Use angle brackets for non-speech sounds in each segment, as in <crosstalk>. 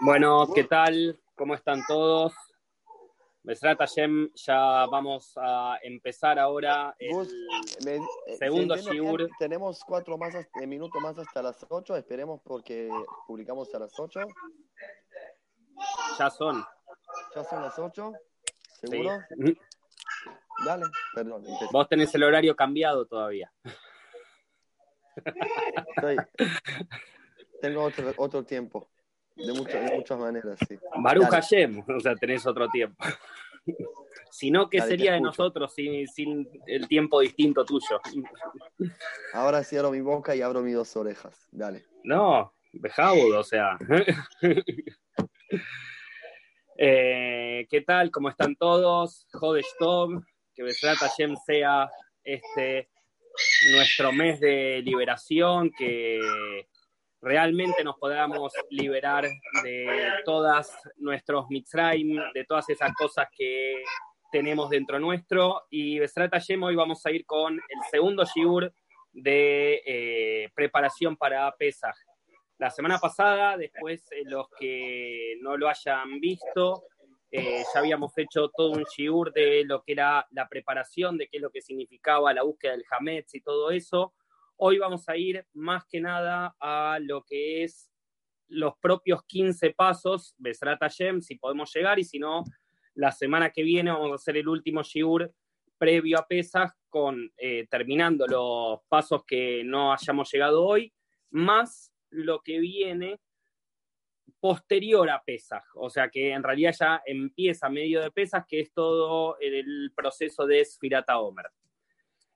Bueno, ¿qué tal? ¿Cómo están todos? Besrat Hashem, ya vamos a empezar ahora el me- eh, segundo shiur. Tenemos cuatro más eh, minutos más hasta las 8. Esperemos porque publicamos a las 8. Ya son. ¿Ya son las 8? sí. ¿Seguro? Dale, perdón. empecé. Vos tenés el horario cambiado todavía. Estoy- Tengo otro, otro tiempo. De, mucho- de muchas maneras, sí. Baruch Dale. Hashem, <laughs> o sea, tenés otro tiempo. <laughs> Si no, ¿qué Dale, sería de nosotros sin, sin el tiempo distinto tuyo? <laughs> Ahora cierro mi boca y abro mis dos orejas. Dale. No, Bejaud, o sea. Eh, ¿Qué tal? ¿Cómo están todos? Jodesh Tov, que Besrat Hashem sea este nuestro mes de liberación, que realmente nos podamos liberar de todas nuestros mitzrayim, de todas esas cosas que tenemos dentro nuestro. Y Besrat Hashem, hoy vamos a ir con el segundo shiur de eh, preparación para Pesach. La semana pasada, después eh, los que no lo hayan visto, eh, ya habíamos hecho todo un shiur de lo que era la preparación, de qué es lo que significaba la búsqueda del Hametz y todo eso. Hoy vamos a ir más que nada a lo que es los propios 15 pasos, Besrat Hashem, si podemos llegar, y si no, la semana que viene vamos a hacer el último shiur previo a Pesach, con, eh, terminando los pasos que no hayamos llegado hoy, más lo que viene posterior a Pesach, o sea que en realidad ya empieza medio de Pesach, que es todo el proceso de Sfirata Omer.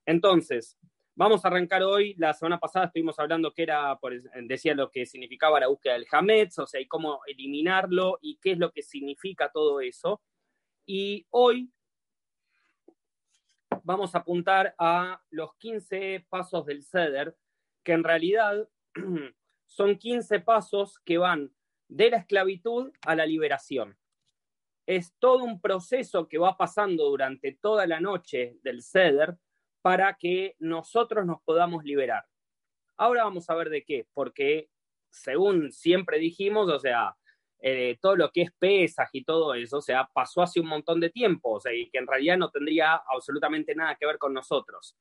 Entonces, vamos a arrancar hoy. La semana pasada estuvimos hablando que era, decía lo que significaba la búsqueda del Hametz, o sea, y cómo eliminarlo y qué es lo que significa todo eso. Y hoy vamos a apuntar a los 15 pasos del Seder, que en realidad <clears throat> son 15 pasos que van de la esclavitud a la liberación. Es todo un proceso que va pasando durante toda la noche del Seder para que nosotros nos podamos liberar. Ahora vamos a ver de qué, porque según siempre dijimos, o sea, eh, todo lo que es pesas y todo eso, o sea, pasó hace un montón de tiempo, o sea, y que en realidad no tendría absolutamente nada que ver con nosotros.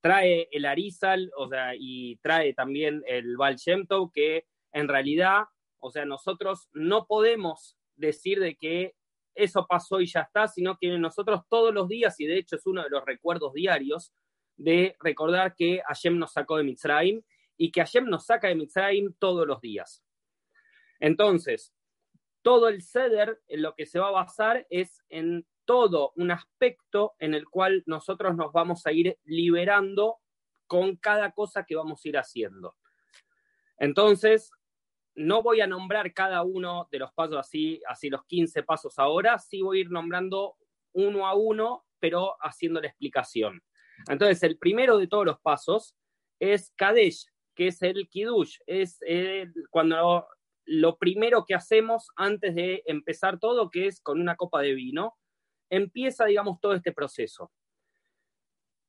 Trae el Arizal, o sea, y trae también el Baal Shem Tov, que en realidad, o sea, nosotros no podemos decir de que eso pasó y ya está, sino que nosotros todos los días, y de hecho es uno de los recuerdos diarios, de recordar que Hashem nos sacó de Mitzrayim y que Hashem nos saca de Mitzrayim todos los días. Entonces, todo el ceder en lo que se va a basar es en todo un aspecto en el cual nosotros nos vamos a ir liberando con cada cosa que vamos a ir haciendo. Entonces, no voy a nombrar cada uno de los pasos así, así los 15 pasos ahora, sí voy a ir nombrando uno a uno, pero haciendo la explicación. Entonces, el primero de todos los pasos es Kadesh, que es el Kiddush, es cuando lo primero que hacemos antes de empezar todo, que es con una copa de vino, empieza, digamos, todo este proceso.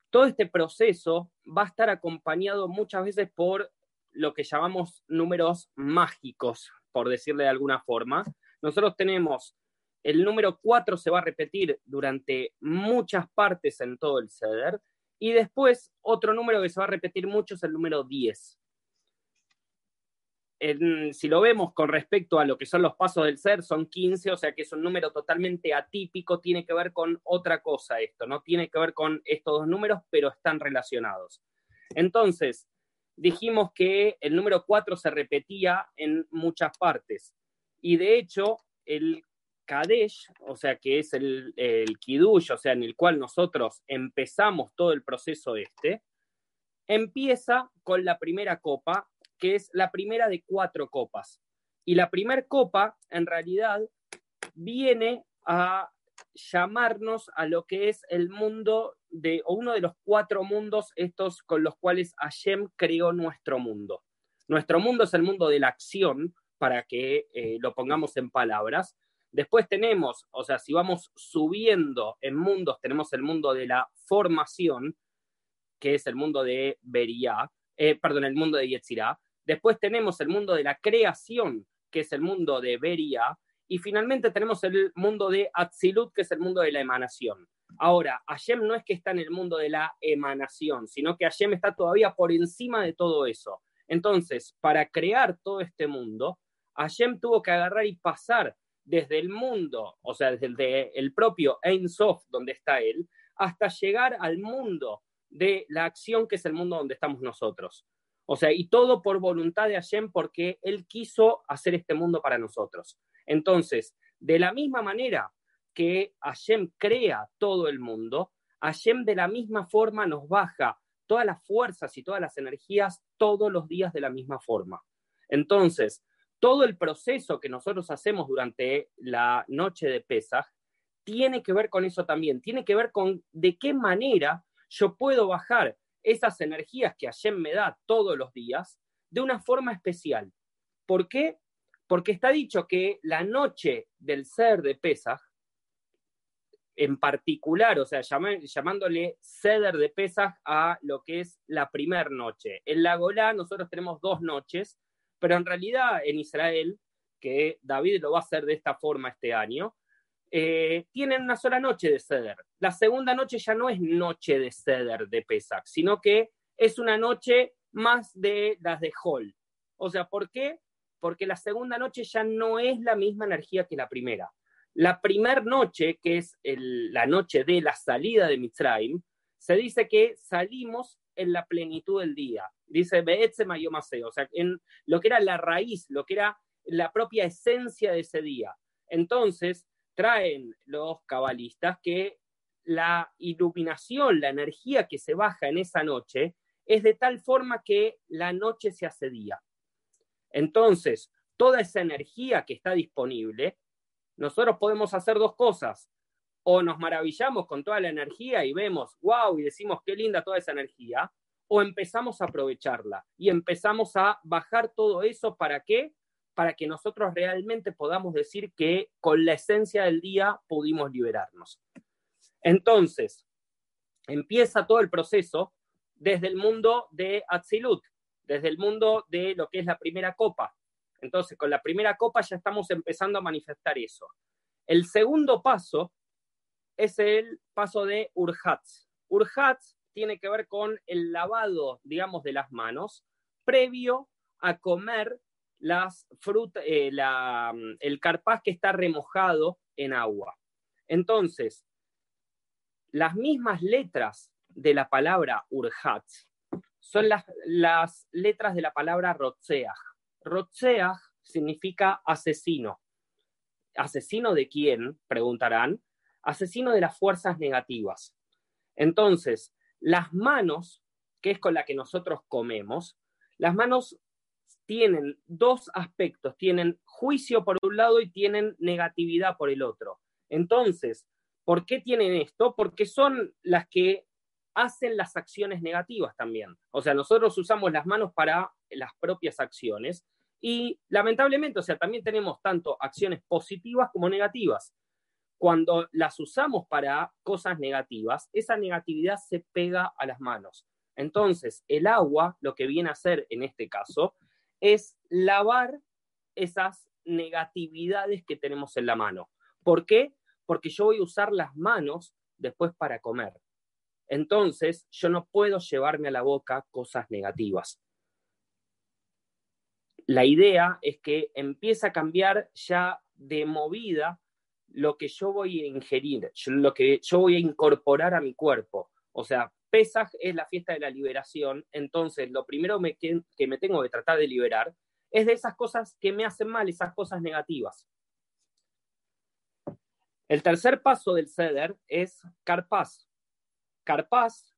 Todo este proceso va a estar acompañado muchas veces por lo que llamamos números mágicos, por decirle de alguna forma. Nosotros tenemos el número 4 se va a repetir durante muchas partes en todo el ceder, y después otro número que se va a repetir mucho es el número 10 en, si lo vemos con respecto a lo que son los pasos del ser, son 15, o sea que es un número totalmente atípico, tiene que ver con otra cosa esto, no tiene que ver con estos dos números, pero están relacionados. Entonces, dijimos que el número 4 se repetía en muchas partes, y de hecho, el Kadesh, o sea que es el, el o sea, en el cual nosotros empezamos todo el proceso este, empieza con la primera copa, que es la primera de cuatro copas. Y la primera copa, en realidad, viene a llamarnos a lo que es el mundo de, o uno de los cuatro mundos estos con los cuales Hashem creó nuestro mundo. Nuestro mundo es el mundo de la acción, para que eh, lo pongamos en palabras. Después tenemos, o sea, si vamos subiendo en mundos, tenemos el mundo de la formación, que es el mundo de Beria, eh, perdón, el mundo de Yetzirah. Después tenemos el mundo de la creación, que es el mundo de Beria, y finalmente tenemos el mundo de Atzilut, que es el mundo de la emanación. Ahora, Hashem no es que está en el mundo de la emanación, sino que Hashem está todavía por encima de todo eso. Entonces, para crear todo este mundo, Hashem tuvo que agarrar y pasar desde el mundo, o sea, desde el, propio Ein Sof, donde está él, hasta llegar al mundo de la acción, que es el mundo donde estamos nosotros. O sea, y todo por voluntad de Hashem, porque él quiso hacer este mundo para nosotros. Entonces, de la misma manera que Hashem crea todo el mundo, Hashem de la misma forma nos baja todas las fuerzas y todas las energías todos los días de la misma forma. Entonces, todo el proceso que nosotros hacemos durante la noche de Pesaj tiene que ver con eso también, tiene que ver con de qué manera yo puedo bajar esas energías que Hashem me da todos los días de una forma especial. ¿Por qué? Porque está dicho que la noche del ser de Pesaj en particular, o sea, llamándole ceder de Pesaj a lo que es la primera noche. En la Golá nosotros tenemos dos noches, pero en realidad en Israel, que David lo va a hacer de esta forma este año, eh, tienen una sola noche de ceder. La segunda noche ya no es noche de ceder de Pesach, sino que es una noche más de las de Hall. O sea, ¿por qué? Porque la segunda noche ya no es la misma energía que la primera. La primera noche, que es la noche de la salida de Mitzrayim, se dice que salimos en la plenitud del día. Dice Beetze o sea, en lo que era la raíz, lo que era la propia esencia de ese día. Entonces, traen los cabalistas que la iluminación, la energía que se baja en esa noche, es de tal forma que la noche se hace día. Entonces, toda esa energía que está disponible nosotros podemos hacer dos cosas. O nos maravillamos con toda la energía y vemos, wow, y decimos qué linda toda esa energía, o empezamos a aprovecharla y empezamos a bajar todo eso para qué? Para que nosotros realmente podamos decir que con la esencia del día pudimos liberarnos. Entonces, empieza todo el proceso desde el mundo de Atzilut, desde el mundo de lo que es la primera copa, entonces, con la primera copa ya estamos empezando a manifestar eso. El segundo paso es el paso de Urhatz. Urhatz tiene que ver con el lavado, digamos, de las manos previo a comer las frutas, eh, el carpaz que está remojado en agua. Entonces, las mismas letras de la palabra Urhatz son las, letras de la palabra Rotzeach. Rotzeach significa asesino. ¿Asesino de quién? Preguntarán. Asesino de las fuerzas negativas. Entonces, las manos, que es con la que nosotros comemos, las manos tienen dos aspectos, tienen juicio por un lado y tienen negatividad por el otro. Entonces, ¿por qué tienen esto? Porque son las que hacen las acciones negativas también. O sea, nosotros usamos las manos para las propias acciones y lamentablemente, o sea, también tenemos tanto acciones positivas como negativas. Cuando las usamos para cosas negativas, esa negatividad se pega a las manos. Entonces, el agua, lo que viene a hacer en este caso, es lavar esas negatividades que tenemos en la mano. ¿Por qué? Porque yo voy a usar las manos después para comer. Entonces, yo no puedo llevarme a la boca cosas negativas la idea es que empieza a cambiar ya de movida lo que yo voy a ingerir, lo que yo voy a incorporar a mi cuerpo. O sea, Pesaj es la fiesta de la liberación, entonces lo primero que, me tengo que tratar de liberar es de esas cosas que me hacen mal, esas cosas negativas. El tercer paso del ceder es carpaz. Carpaz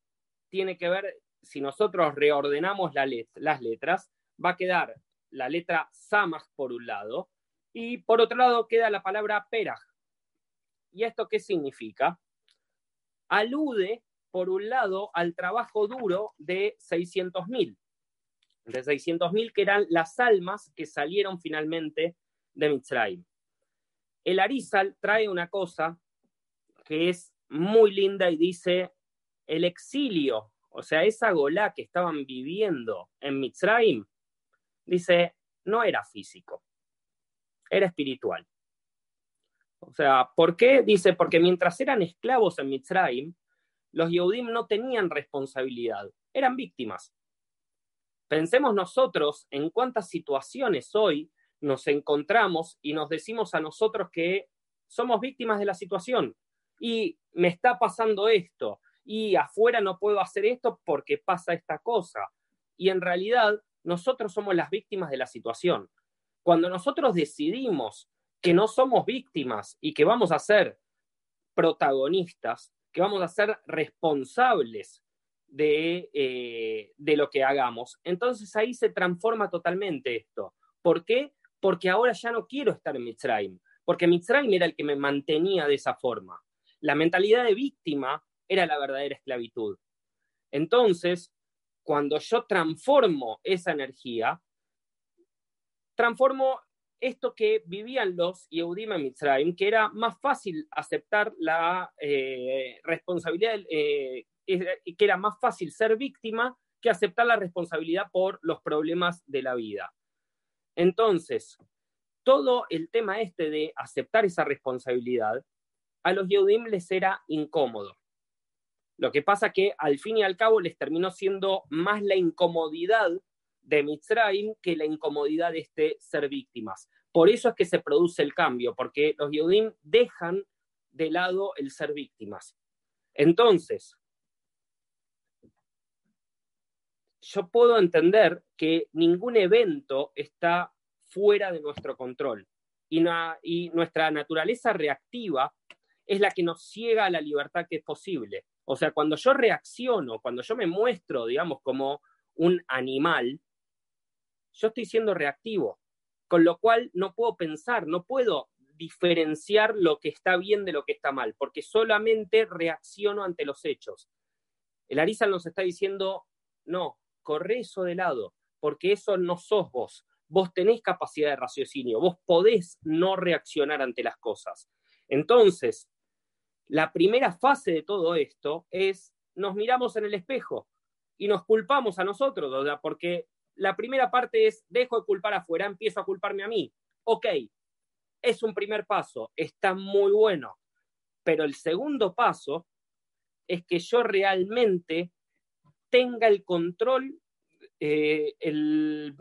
tiene que ver, si nosotros reordenamos las letras, va a quedar la letra Samaj por un lado, y por otro lado queda la palabra Peraj. ¿Y esto qué significa? Alude, por un lado, al trabajo duro de 600.000, de 600.000 que eran las almas que salieron finalmente de Mitzrayim. El Arizal trae una cosa que es muy linda y dice, el exilio, o sea, esa golá que estaban viviendo en Mitzrayim, dice, no era físico, era espiritual. O sea, ¿por qué? Dice, porque mientras eran esclavos en Mitzrayim, los Yehudim no tenían responsabilidad, eran víctimas. Pensemos nosotros en cuántas situaciones hoy nos encontramos y nos decimos a nosotros que somos víctimas de la situación y me está pasando esto y afuera no puedo hacer esto porque pasa esta cosa. Y en realidad nosotros somos las víctimas de la situación. Cuando nosotros decidimos que no somos víctimas y que vamos a ser protagonistas, que vamos a ser responsables de, eh, de, lo que hagamos. Entonces ahí se transforma totalmente esto. ¿Por qué? Porque ahora ya no quiero estar en Mitzrayim, porque Mitzrayim era el que me mantenía de esa forma. La mentalidad de víctima era la verdadera esclavitud. Entonces, cuando yo transformo esa energía, transformo esto que vivían los Yehudim en Mitzrayim, que era más fácil aceptar la eh, responsabilidad, eh, que era más fácil ser víctima que aceptar la responsabilidad por los problemas de la vida. Entonces, todo el tema este de aceptar esa responsabilidad, a los Yehudim les era incómodo. Lo que pasa que al fin y al cabo les terminó siendo más la incomodidad de Mitzrayim que la incomodidad de este ser víctimas. Por eso es que se produce el cambio, porque los Yehudim dejan de lado el ser víctimas. Entonces, yo puedo entender que ningún evento está fuera de nuestro control y, y nuestra naturaleza reactiva es la que nos ciega a la libertad que es posible. O sea, cuando yo reacciono, cuando yo me muestro, digamos, como un animal, yo estoy siendo reactivo, con lo cual no puedo pensar, no puedo diferenciar lo que está bien de lo que está mal, porque solamente reacciono ante los hechos. El Arizal nos está diciendo, no, corre eso de lado, porque eso no sos vos. Vos tenés capacidad de raciocinio, vos podés no reaccionar ante las cosas. Entonces, la primera fase de todo esto es nos miramos en el espejo y nos culpamos a nosotros, porque la primera parte es, dejo de culpar afuera, empiezo a culparme a mí. Ok, es un primer paso, está muy bueno, pero el segundo paso es que yo realmente tenga el control, eh, el,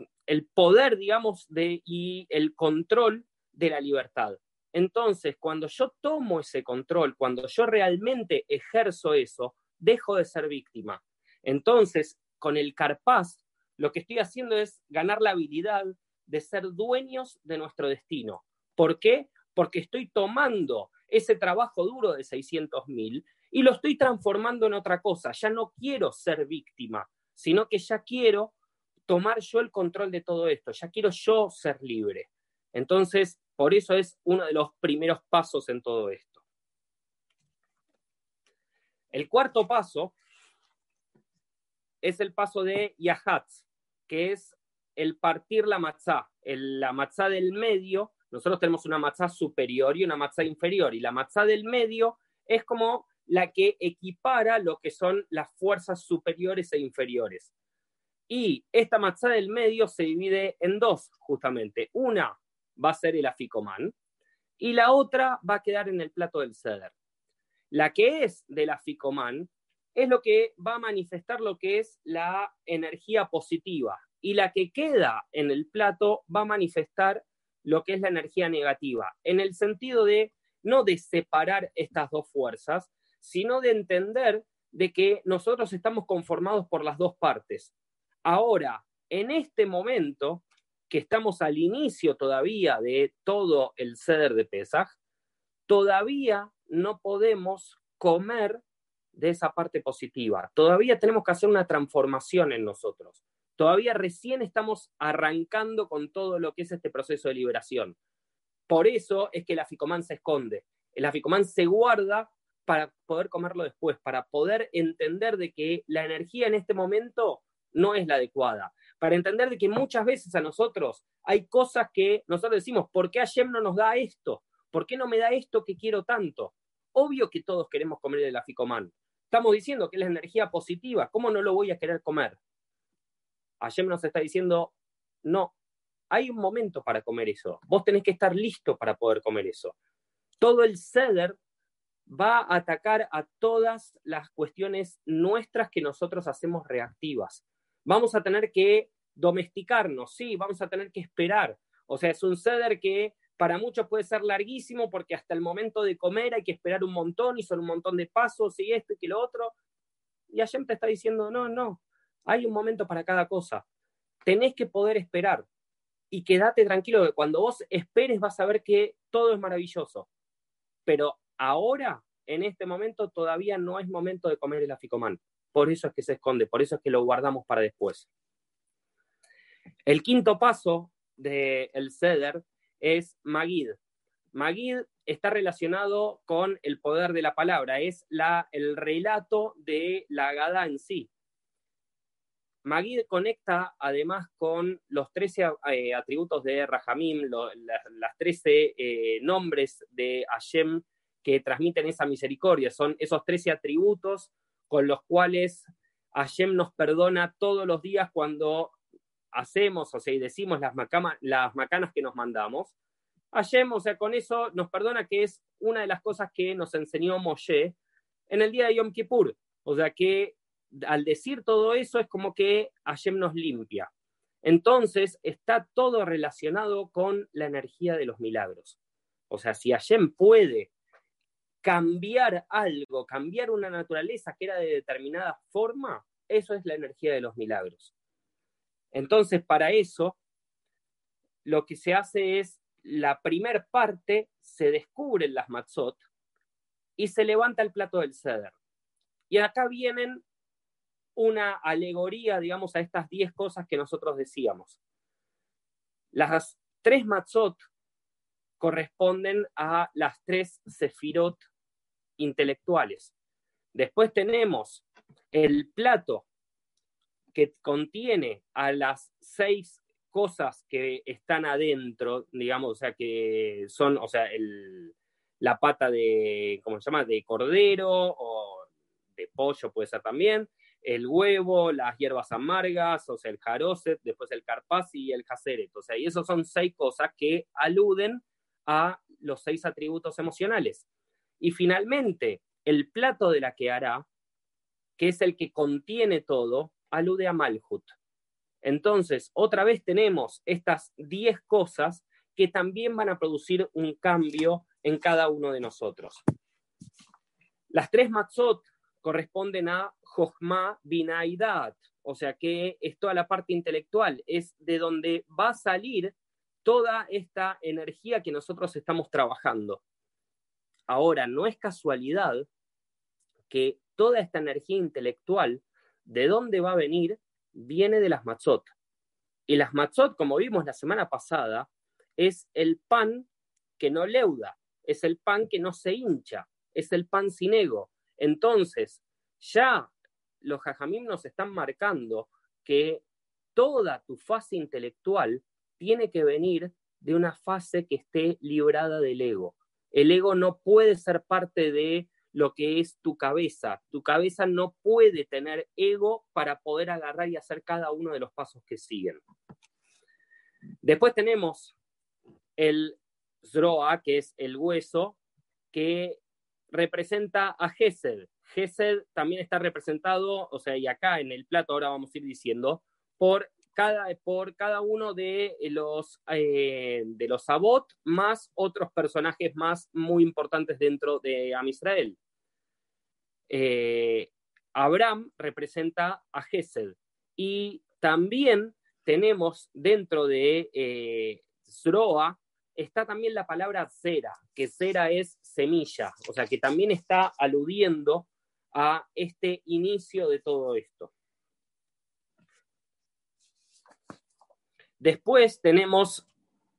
poder, digamos, y el control de la libertad. Entonces, cuando yo tomo ese control, cuando yo realmente ejerzo eso, dejo de ser víctima. Entonces, con el carpaz lo que estoy haciendo es ganar la habilidad de ser dueños de nuestro destino. ¿Por qué? Porque estoy tomando ese trabajo duro de 600 mil y lo estoy transformando en otra cosa. Ya no quiero ser víctima, sino que ya quiero tomar yo el control de todo esto, ya quiero yo ser libre. Entonces, por eso es uno de los primeros pasos en todo esto. El cuarto paso es el paso de Yahatz que es el partir la matzá. la matzá del medio, nosotros tenemos una matzá superior y una matzá inferior, y la matzá del medio es como la que equipara lo que son las fuerzas superiores e inferiores. Y esta matzá del medio se divide en dos, justamente. Una va a ser el aficomán y la otra va a quedar en el plato del ceder. La que es del aficomán es lo que va a manifestar lo que es la energía positiva y la que queda en el plato va a manifestar lo que es la energía negativa, en el sentido de no de separar estas dos fuerzas, sino de entender de que nosotros estamos conformados por las dos partes. Ahora, en este momento, que estamos al inicio todavía de todo el ceder de Pesaj, todavía no podemos comer de esa parte positiva. Todavía tenemos que hacer una transformación en nosotros. Todavía recién estamos arrancando con todo lo que es este proceso de liberación. Por eso es que el aficomán se esconde. El aficomán se guarda para poder comerlo después, para poder entender de que la energía en este momento no es la adecuada, para entender de que muchas veces a nosotros hay cosas que nosotros decimos, ¿por qué Hashem no nos da esto? ¿Por qué no me da esto que quiero tanto? Obvio que todos queremos comer el aficomán, Estamos diciendo que es la energía positiva. ¿Cómo no lo voy a querer comer? Hashem nos está diciendo, no, hay un momento para comer eso. Vos tenés que estar listo para poder comer eso. Todo el ceder va a atacar a todas las cuestiones nuestras que nosotros hacemos reactivas. Vamos a tener que domesticarnos, sí, vamos a tener que esperar. O sea, es un ceder que para muchos puede ser larguísimo porque hasta el momento de comer hay que esperar un montón y son un montón de pasos y esto y que lo otro. Y Hashem te está diciendo, no, no, hay un momento para cada cosa. Tenés que poder esperar. Y quédate tranquilo que cuando vos esperes vas a ver que todo es maravilloso. Pero ahora, en este momento, todavía no es momento de comer el aficomán. Por eso es que se esconde, por eso es que lo guardamos para después. El quinto paso del el ceder es Magid. Magid está relacionado con el poder de la palabra, es la, el relato de la Gada en sí. Magid conecta además con los 13 eh, atributos de Rahamim, las 13 eh, nombres de Hashem que transmiten esa misericordia. Son esos 13 atributos con los cuales Hashem nos perdona todos los días cuando hacemos, o sea, y decimos las, las macanas que nos mandamos. Hashem, o sea, con eso nos perdona que es una de las cosas que nos enseñó Moshe en el día de Yom Kippur. O sea, que al decir todo eso es como que Hashem nos limpia. Entonces está todo relacionado con la energía de los milagros. O sea, si Hashem puede cambiar algo, cambiar una naturaleza que era de determinada forma, eso es la energía de los milagros. Entonces, para eso, lo que se hace es, la primer parte se descubren las matzot y se levanta el plato del ceder. Y acá vienen una alegoría, digamos, a estas diez cosas que nosotros decíamos. Las tres matzot corresponden a las tres sefirot intelectuales. Después tenemos el plato que contiene a las seis cosas que están adentro, digamos, o sea, que son, o sea, la pata de, ¿cómo se llama?, de cordero o de pollo puede ser también, el huevo, las hierbas amargas, o sea, el jaroset, después el carpaz y el jaseret. O sea, y esos son seis cosas que aluden a los seis atributos emocionales. Y finalmente, el plato de la que hará, que es el que contiene todo, alude a Malhut. Entonces, otra vez tenemos estas diez cosas que también van a producir un cambio en cada uno de nosotros. Las tres matzot corresponden a Jochma Binaidat, o sea que es toda la parte intelectual, es de donde va a salir toda esta energía que nosotros estamos trabajando. Ahora, no es casualidad que toda esta energía intelectual, ¿de dónde va a venir? Viene de las matzot. Y las matzot, como vimos la semana pasada, es el pan que no leuda, es el pan que no se hincha, es el pan sin ego. Entonces, ya los jajamim nos están marcando que toda tu fase intelectual tiene que venir de una fase que esté librada del ego. El ego no puede ser parte de lo que es tu cabeza. Tu cabeza no puede tener ego para poder agarrar y hacer cada uno de los pasos que siguen. Después tenemos el zroa, que es el hueso, que representa a Gesed. Gesed también está representado, o sea, y acá en el plato ahora vamos a ir diciendo, por cada, por cada uno de los, eh, de los Sabot, más otros personajes más muy importantes dentro de Am Israel. Eh, Abraham representa a Gesed. Y también tenemos dentro de eh, Zroa, está también la palabra cera, que cera es semilla, o sea que también está aludiendo a este inicio de todo esto. Después tenemos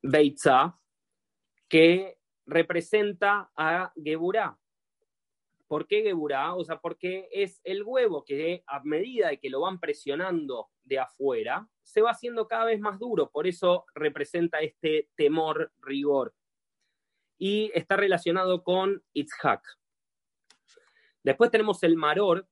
Beitza, que representa a Geburá. ¿Por qué Geburá? O sea, porque es el huevo que a medida de que lo van presionando de afuera, se va haciendo cada vez más duro. Por eso representa este temor, rigor. Y está relacionado con Itzhak. Después tenemos el Maror,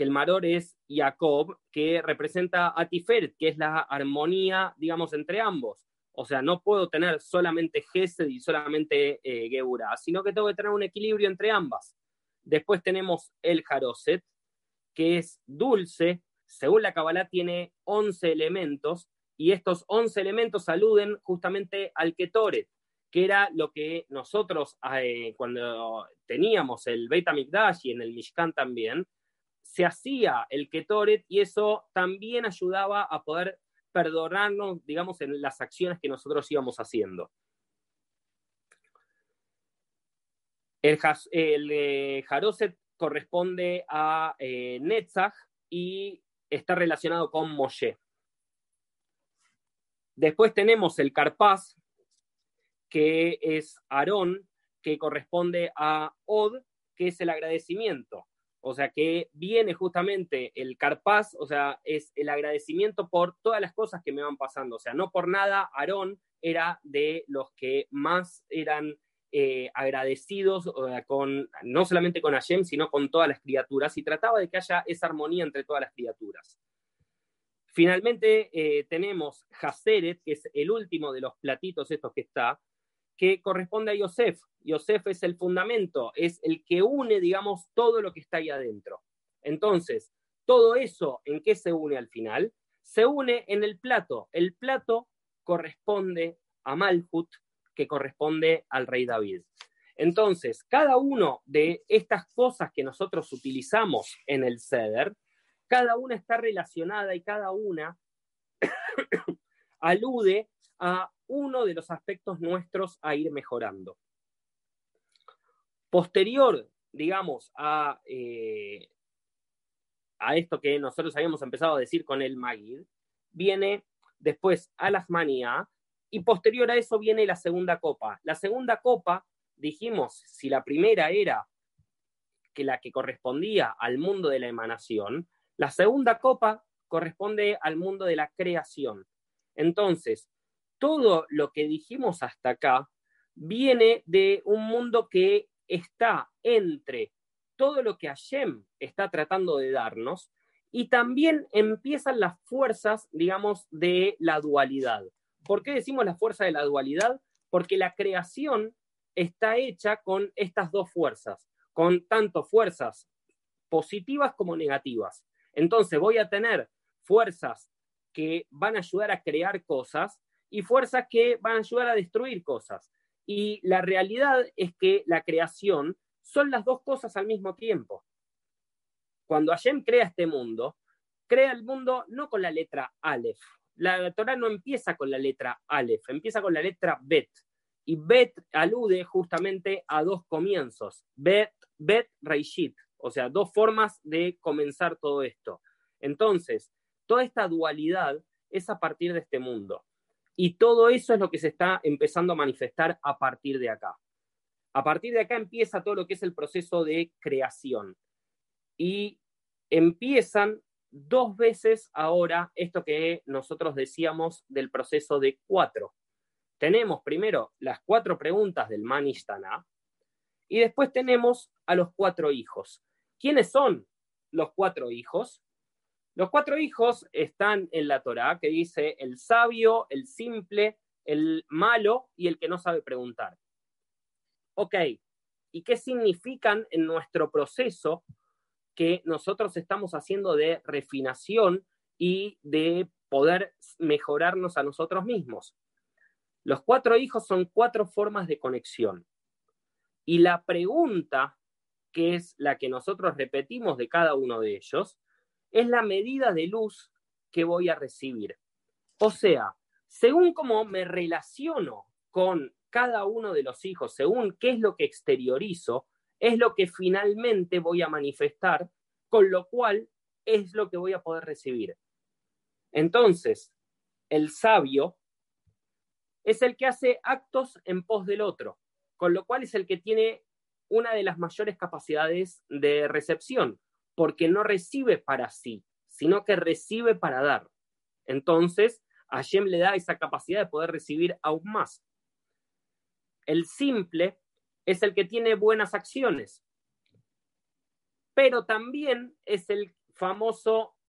que el Maror es Jacob, que representa a Tiferet, que es la armonía, digamos, entre ambos. O sea, no puedo tener solamente Gesed y solamente eh, Geburah, sino que tengo que tener un equilibrio entre ambas. Después tenemos el Jaroset, que es dulce. Según la Kabbalah tiene 11 elementos y estos 11 elementos aluden justamente al Ketoret, que era lo que nosotros eh, cuando teníamos el Beit HaMikdash y en el Mishkan también, se hacía el Ketoret y eso también ayudaba a poder perdonarnos, digamos, en las acciones que nosotros íbamos haciendo. El, el eh, corresponde a eh, Netzach y está relacionado con Moshe. Después tenemos el Carpaz, que es Aarón, que corresponde a Od, que es el agradecimiento. O sea, que viene justamente el Carpaz, o sea, es el agradecimiento por todas las cosas que me van pasando. O sea, no por nada, Aarón era de los que más eran eh, agradecidos con, no solamente con Hashem, sino con todas las criaturas, y trataba de que haya esa armonía entre todas las criaturas. Finalmente eh, tenemos Haseret, que es el último de los platitos estos que está, que corresponde a Yosef. Yosef es el fundamento, es el que une, digamos, todo lo que está ahí adentro. Entonces, todo eso, ¿en qué se une al final? Se une en el plato. El plato corresponde a Malhut, que corresponde al rey David. Entonces, cada uno de estas cosas que nosotros utilizamos en el ceder, cada una está relacionada y cada una <coughs> alude a uno de los aspectos nuestros a ir mejorando. Posterior, digamos, a, eh, a esto que nosotros habíamos empezado a decir con el Magid, viene después a las manías y posterior a eso viene la segunda copa. La segunda copa, dijimos, si la primera era que la que correspondía al mundo de la emanación, la segunda copa corresponde al mundo de la creación. Entonces, todo lo que dijimos hasta acá viene de un mundo que está entre todo lo que Hashem está tratando de darnos y también empiezan las fuerzas, digamos, de la dualidad. ¿Por qué decimos la fuerza de la dualidad? Porque la creación está hecha con estas dos fuerzas, con tanto fuerzas positivas como negativas. Entonces voy a tener fuerzas que van a ayudar a crear cosas y fuerzas que van a ayudar a destruir cosas. Y la realidad es que la creación son las dos cosas al mismo tiempo. Cuando Hashem crea este mundo, crea el mundo no con la letra Aleph. La Torah no empieza con la letra Aleph, empieza con la letra Bet. Y Bet alude justamente a dos comienzos, Bet, Bet, Reishit, o sea, dos formas de comenzar todo esto. Entonces, toda esta dualidad es a partir de este mundo. Y todo eso es lo que se está empezando a manifestar a partir de acá. A partir de acá empieza todo lo que es el proceso de creación. Y empiezan dos veces ahora esto que nosotros decíamos del proceso de cuatro. Tenemos primero las cuatro preguntas del Manishtana y después tenemos a los cuatro hijos. ¿Quiénes son los cuatro hijos? Los cuatro hijos están en la Torá, que dice el sabio, el simple, el malo y el que no sabe preguntar. Ok, ¿y qué significan en nuestro proceso que nosotros estamos haciendo de refinación y de poder mejorarnos a nosotros mismos? Los cuatro hijos son cuatro formas de conexión. Y la pregunta, que es la que nosotros repetimos de cada uno de ellos, es la medida de luz que voy a recibir. O sea, según cómo me relaciono con cada uno de los hijos, según qué es lo que exteriorizo, es lo que finalmente voy a manifestar, con lo cual es lo que voy a poder recibir. Entonces, el sabio es el que hace actos en pos del otro, con lo cual es el que tiene una de las mayores capacidades de recepción porque no recibe para sí, sino que recibe para dar. Entonces, Hashem le da esa capacidad de poder recibir aún más. El simple es el que tiene buenas acciones, pero también es el famoso